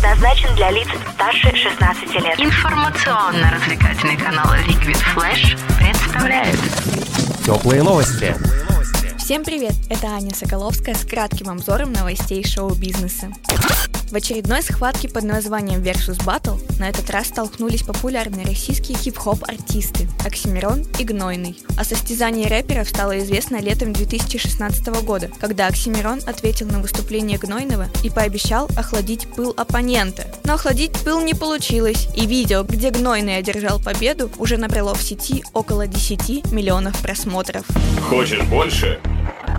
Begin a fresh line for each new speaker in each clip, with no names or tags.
предназначен для лиц старше 16 лет.
Информационно-развлекательный канал Liquid Flash представляет
Теплые новости.
Всем привет! Это Аня Соколовская с кратким обзором новостей шоу-бизнеса. В очередной схватке под названием Versus Battle на этот раз столкнулись популярные российские хип-хоп артисты Оксимирон и Гнойный. О состязании рэперов стало известно летом 2016 года, когда Оксимирон ответил на выступление Гнойного и пообещал охладить пыл оппонента. Но охладить пыл не получилось, и видео, где Гнойный одержал победу, уже набрало в сети около 10 миллионов просмотров.
Хочешь больше?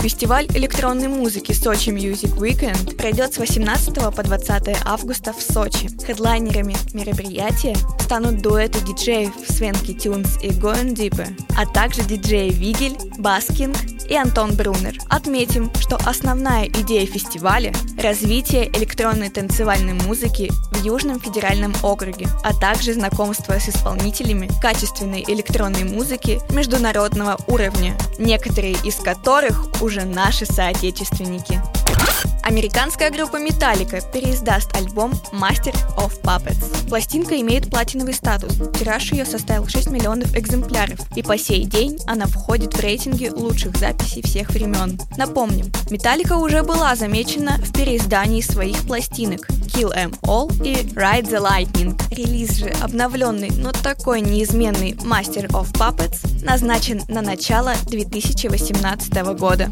Фестиваль электронной музыки Сочи Music Weekend пройдет с 18 по 20 августа в Сочи. Хедлайнерами мероприятия станут дуэты диджеев Свенки Тюнс и Going Deeper, а также диджеи Вигель, Баскинг и Антон Брунер. Отметим, что основная идея фестиваля – развитие электронной танцевальной музыки в Южном федеральном округе, а также знакомство с исполнителями качественной электронной музыки международного уровня, некоторые из которых уже наши соотечественники. Американская группа Metallica переиздаст альбом Master of Puppets. Пластинка имеет платиновый статус. Тираж ее составил 6 миллионов экземпляров, и по сей день она входит в рейтинги лучших записей всех времен. Напомним, Metallica уже была замечена в переиздании своих пластинок Kill Em All и Ride the Lightning. Релиз же обновленный, но такой неизменный Master of Puppets назначен на начало 2018 года.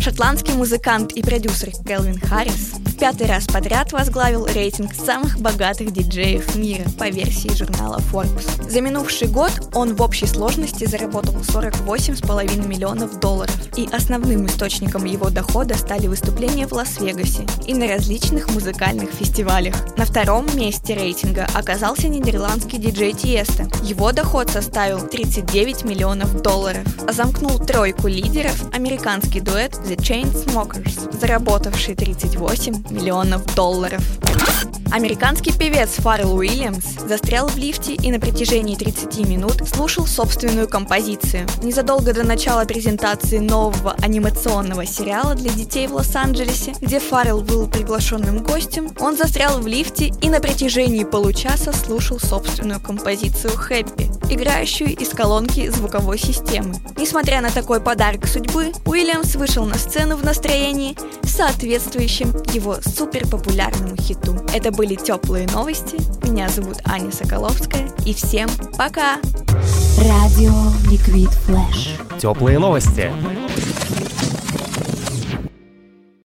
Шотландский музыкант и продюсер Келвин Харрис пятый раз подряд возглавил рейтинг самых богатых диджеев мира по версии журнала Forbes. За минувший год он в общей сложности заработал 48,5 миллионов долларов, и основным источником его дохода стали выступления в Лас-Вегасе и на различных музыкальных фестивалях. На втором месте рейтинга оказался нидерландский диджей Тиеста. Его доход составил 39 миллионов долларов, а замкнул тройку лидеров американский дуэт The Chainsmokers, заработавший 38 миллионов долларов. Американский певец Фаррелл Уильямс застрял в лифте и на протяжении 30 минут слушал собственную композицию. Незадолго до начала презентации нового анимационного сериала для детей в Лос-Анджелесе, где Фаррелл был приглашенным гостем, он застрял в лифте и на протяжении получаса слушал собственную композицию «Хэппи», играющую из колонки звуковой системы. Несмотря на такой подарок судьбы, Уильямс вышел на сцену в настроении, соответствующем его суперпопулярному хиту. Это были теплые новости. Меня зовут Аня Соколовская. И всем пока!
Радио Liquid Flash.
Теплые новости.